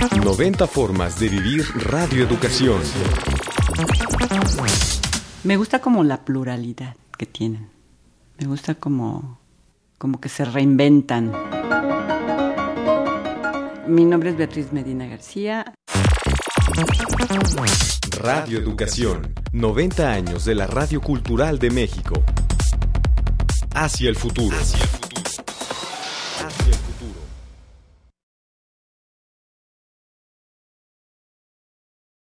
90 formas de vivir radioeducación. Me gusta como la pluralidad que tienen. Me gusta como, como que se reinventan. Mi nombre es Beatriz Medina García. Radio Educación. 90 años de la Radio Cultural de México. Hacia el futuro.